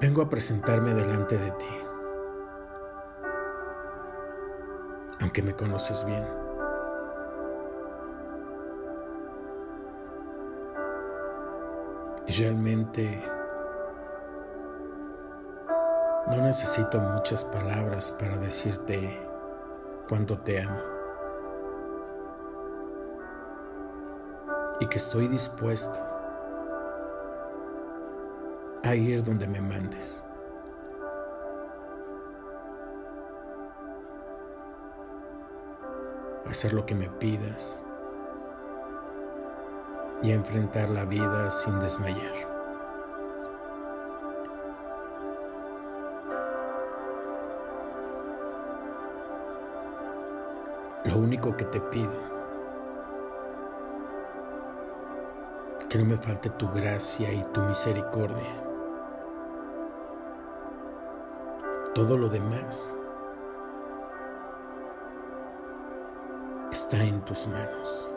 Vengo a presentarme delante de ti, aunque me conoces bien. Realmente no necesito muchas palabras para decirte cuánto te amo. Y que estoy dispuesto a ir donde me mandes. Hacer lo que me pidas y enfrentar la vida sin desmayar. Lo único que te pido, que no me falte tu gracia y tu misericordia. Todo lo demás está en tus manos.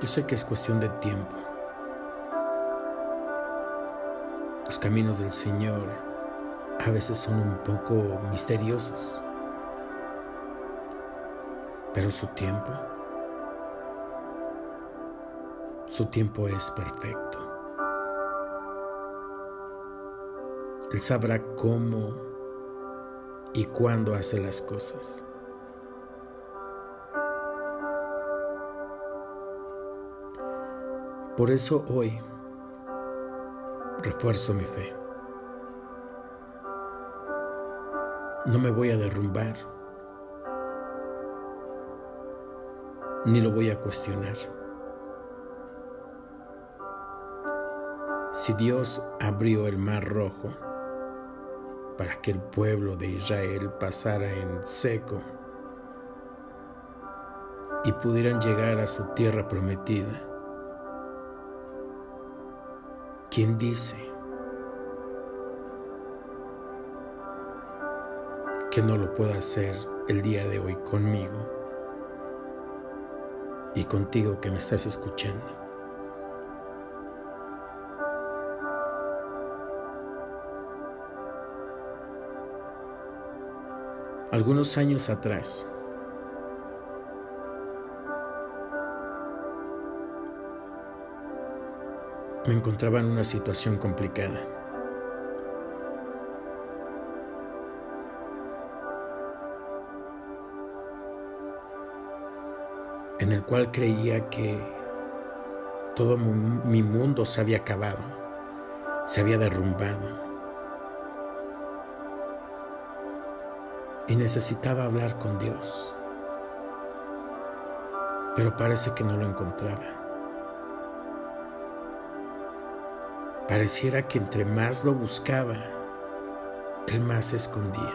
Yo sé que es cuestión de tiempo. Los caminos del Señor a veces son un poco misteriosos, pero su tiempo, su tiempo es perfecto. Él sabrá cómo y cuándo hace las cosas. Por eso hoy refuerzo mi fe. No me voy a derrumbar, ni lo voy a cuestionar. Si Dios abrió el mar rojo, para que el pueblo de Israel pasara en seco y pudieran llegar a su tierra prometida. ¿Quién dice que no lo pueda hacer el día de hoy conmigo y contigo que me estás escuchando? Algunos años atrás. Me encontraba en una situación complicada. en el cual creía que todo mi mundo se había acabado, se había derrumbado. Y necesitaba hablar con Dios, pero parece que no lo encontraba. Pareciera que entre más lo buscaba, él más se escondía.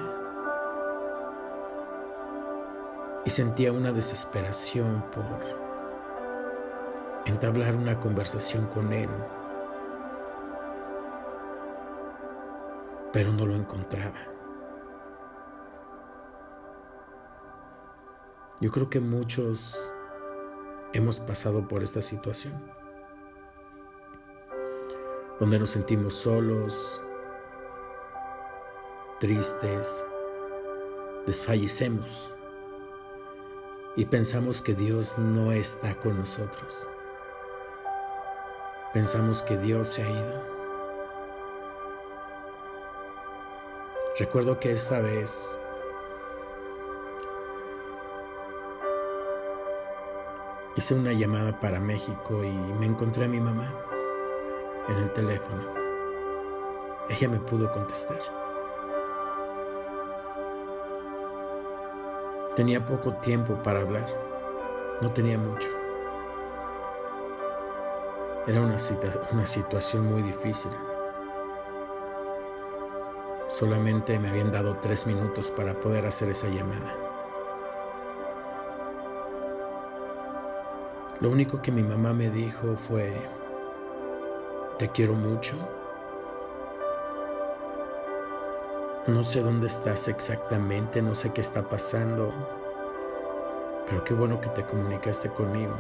Y sentía una desesperación por entablar una conversación con él, pero no lo encontraba. Yo creo que muchos hemos pasado por esta situación, donde nos sentimos solos, tristes, desfallecemos y pensamos que Dios no está con nosotros. Pensamos que Dios se ha ido. Recuerdo que esta vez Hice una llamada para México y me encontré a mi mamá en el teléfono. Ella me pudo contestar. Tenía poco tiempo para hablar, no tenía mucho. Era una, una situación muy difícil. Solamente me habían dado tres minutos para poder hacer esa llamada. Lo único que mi mamá me dijo fue, te quiero mucho, No sé dónde estás exactamente, no sé qué está pasando, pero qué bueno que te comunicaste conmigo.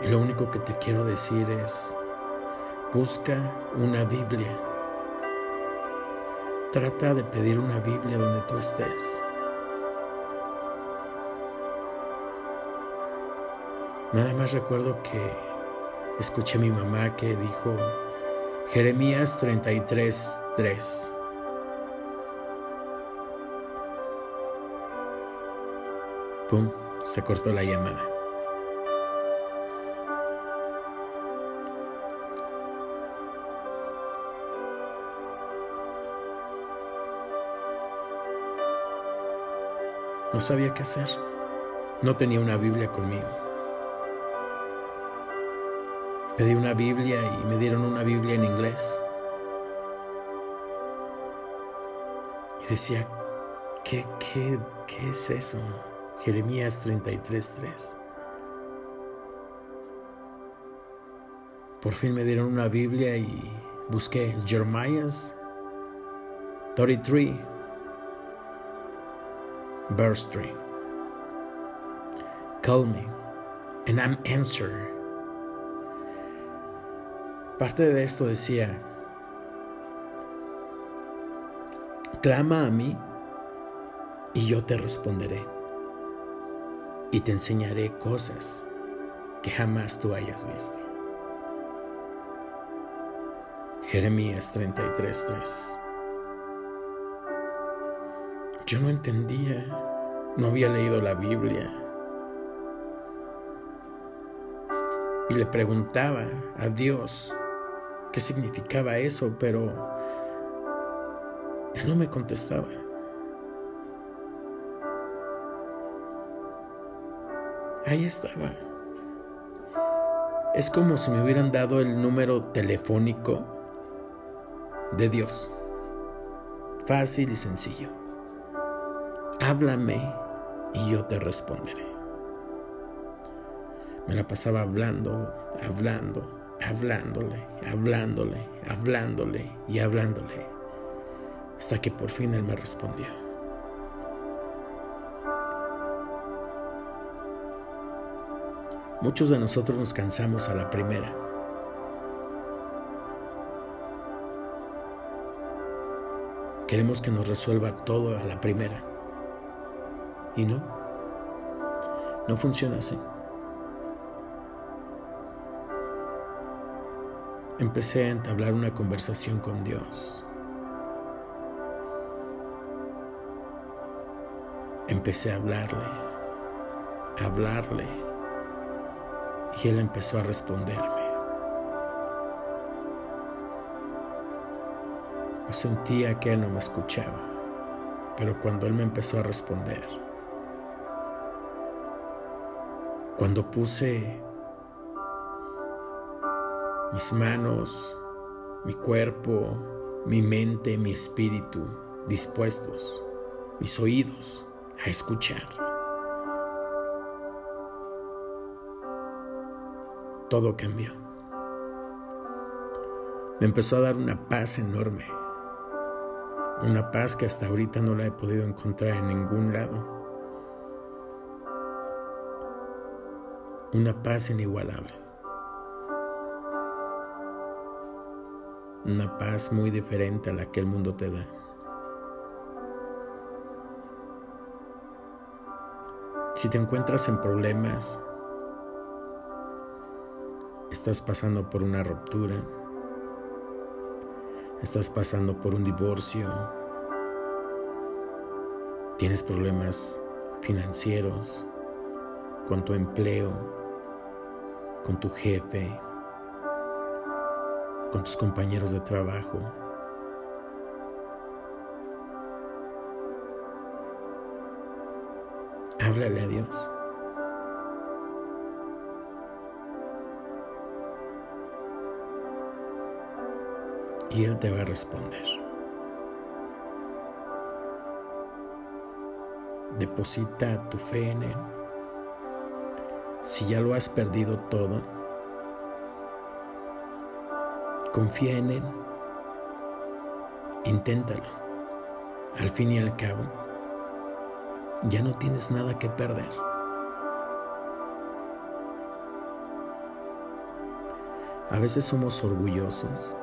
Y lo único que te quiero decir es, busca una Biblia. Trata de pedir una Biblia donde tú estés. Nada más recuerdo que escuché a mi mamá que dijo Jeremías 33, 3. Pum, se cortó la llamada. No sabía qué hacer. No tenía una Biblia conmigo. Pedí una Biblia y me dieron una Biblia en inglés. Y decía, ¿qué, es eso? Jeremías 33:3. Por fin me dieron una Biblia y busqué Jeremías 33, verse 3. Call me, and I'm answer. Parte de esto decía, clama a mí y yo te responderé y te enseñaré cosas que jamás tú hayas visto. Jeremías 33:3 Yo no entendía, no había leído la Biblia. Y le preguntaba a Dios qué significaba eso, pero Él no me contestaba. Ahí estaba. Es como si me hubieran dado el número telefónico de Dios. Fácil y sencillo. Háblame y yo te responderé. Me la pasaba hablando, hablando, hablándole, hablándole, hablándole y hablándole, hasta que por fin él me respondió. Muchos de nosotros nos cansamos a la primera. Queremos que nos resuelva todo a la primera. Y no. No funciona así. Empecé a entablar una conversación con Dios. Empecé a hablarle, a hablarle y él empezó a responderme. Yo sentía que él no me escuchaba, pero cuando él me empezó a responder, cuando puse mis manos, mi cuerpo, mi mente, mi espíritu dispuestos, mis oídos a escuchar. todo cambió. Me empezó a dar una paz enorme, una paz que hasta ahorita no la he podido encontrar en ningún lado. Una paz inigualable. Una paz muy diferente a la que el mundo te da. Si te encuentras en problemas, estás pasando por una ruptura, estás pasando por un divorcio, tienes problemas financieros, con tu empleo, con tu jefe, con tus compañeros de trabajo. Háblale a Dios. y Él te va a responder. Deposita tu fe en Él. Si ya lo has perdido todo, confía en Él inténtalo. Al fin y al cabo, ya no tienes nada que perder. A veces somos orgullosos.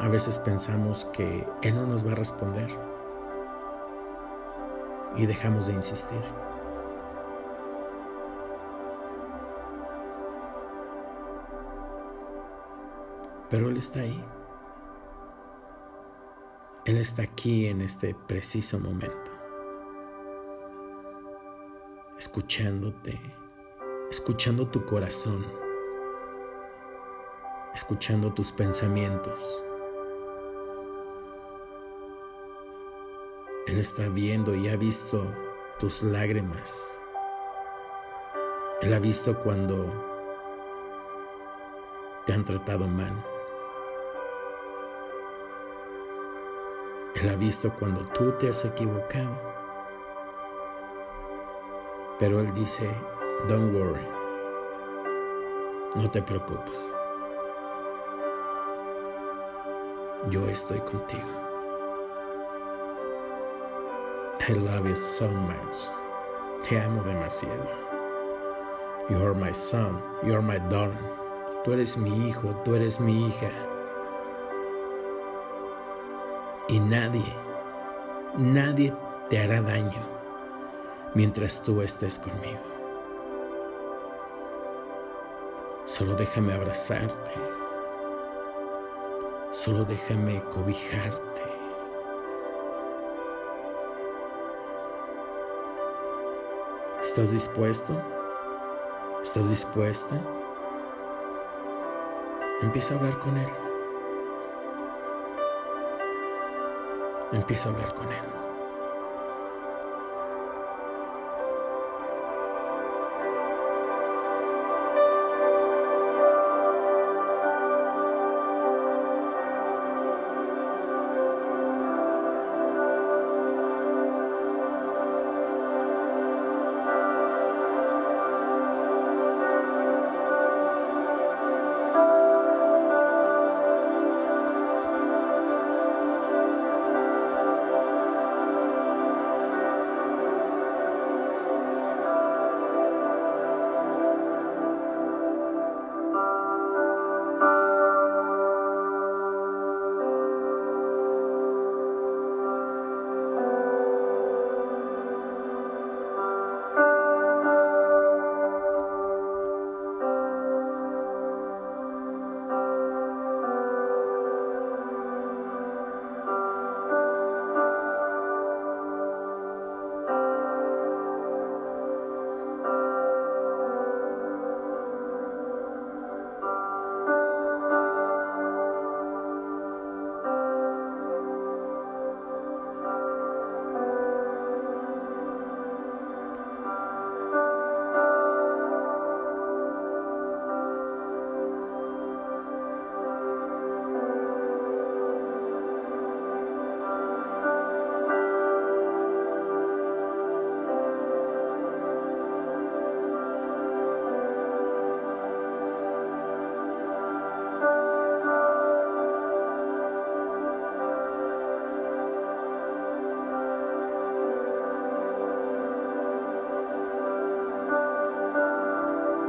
A veces pensamos que Él no nos va a responder y dejamos de insistir. Pero Él está ahí. Él está aquí en este preciso momento, escuchándote, escuchando tu corazón, escuchando tus pensamientos. Él está viendo y ha visto tus lágrimas. Él ha visto cuando te han tratado mal. Él ha visto cuando tú te has equivocado. Pero Él dice, don't worry, no te preocupes. Yo estoy contigo. I love you so much. Te amo demasiado. You are my son, you are my daughter. Tú eres mi hijo, tú eres mi hija y nadie, nadie te hará daño mientras tú estés conmigo. Solo déjame abrazarte. Solo déjame cobijarte. ¿Estás dispuesto? ¿Estás dispuesta? Empieza a hablar con Él. Empieza a hablar con Él.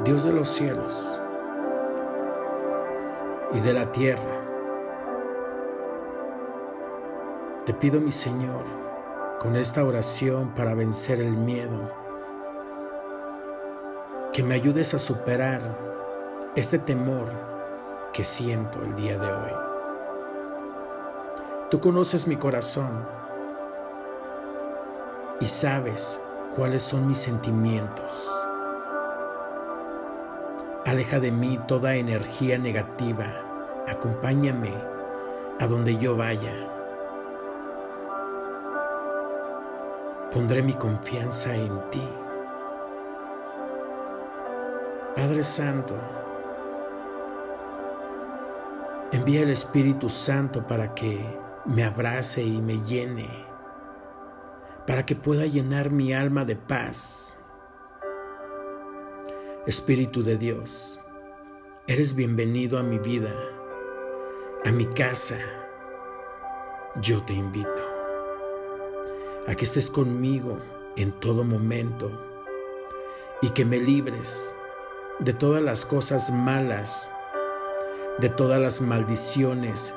Dios de los cielos y de la tierra, te pido mi Señor con esta oración para vencer el miedo, que me ayudes a superar este temor que siento el día de hoy. Tú conoces mi corazón y sabes cuáles son mis sentimientos. Aleja de mí toda energía negativa. Acompáñame a donde yo vaya. Pondré mi confianza en ti. Padre Santo, envía el Espíritu Santo para que me abrace y me llene, para que pueda llenar mi alma de paz Espíritu de Dios, eres bienvenido a mi vida. a mi casa, yo te invito a que estés conmigo en todo momento y que me libres de todas las cosas malas, de todas las maldiciones,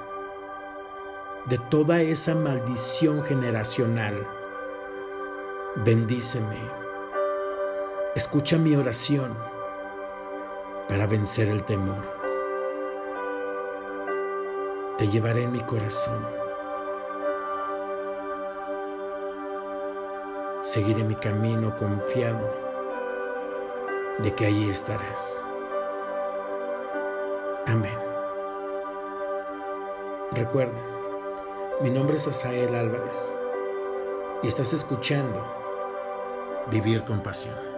de toda esa maldición generacional. Bendíceme. Escucha mi oración para vencer el temor. Te llevaré en mi corazón. Seguiré mi camino confiado de que allí estarás. Amén. Recuerda, mi nombre es Asael Álvarez y estás escuchando Vivir con Pasión.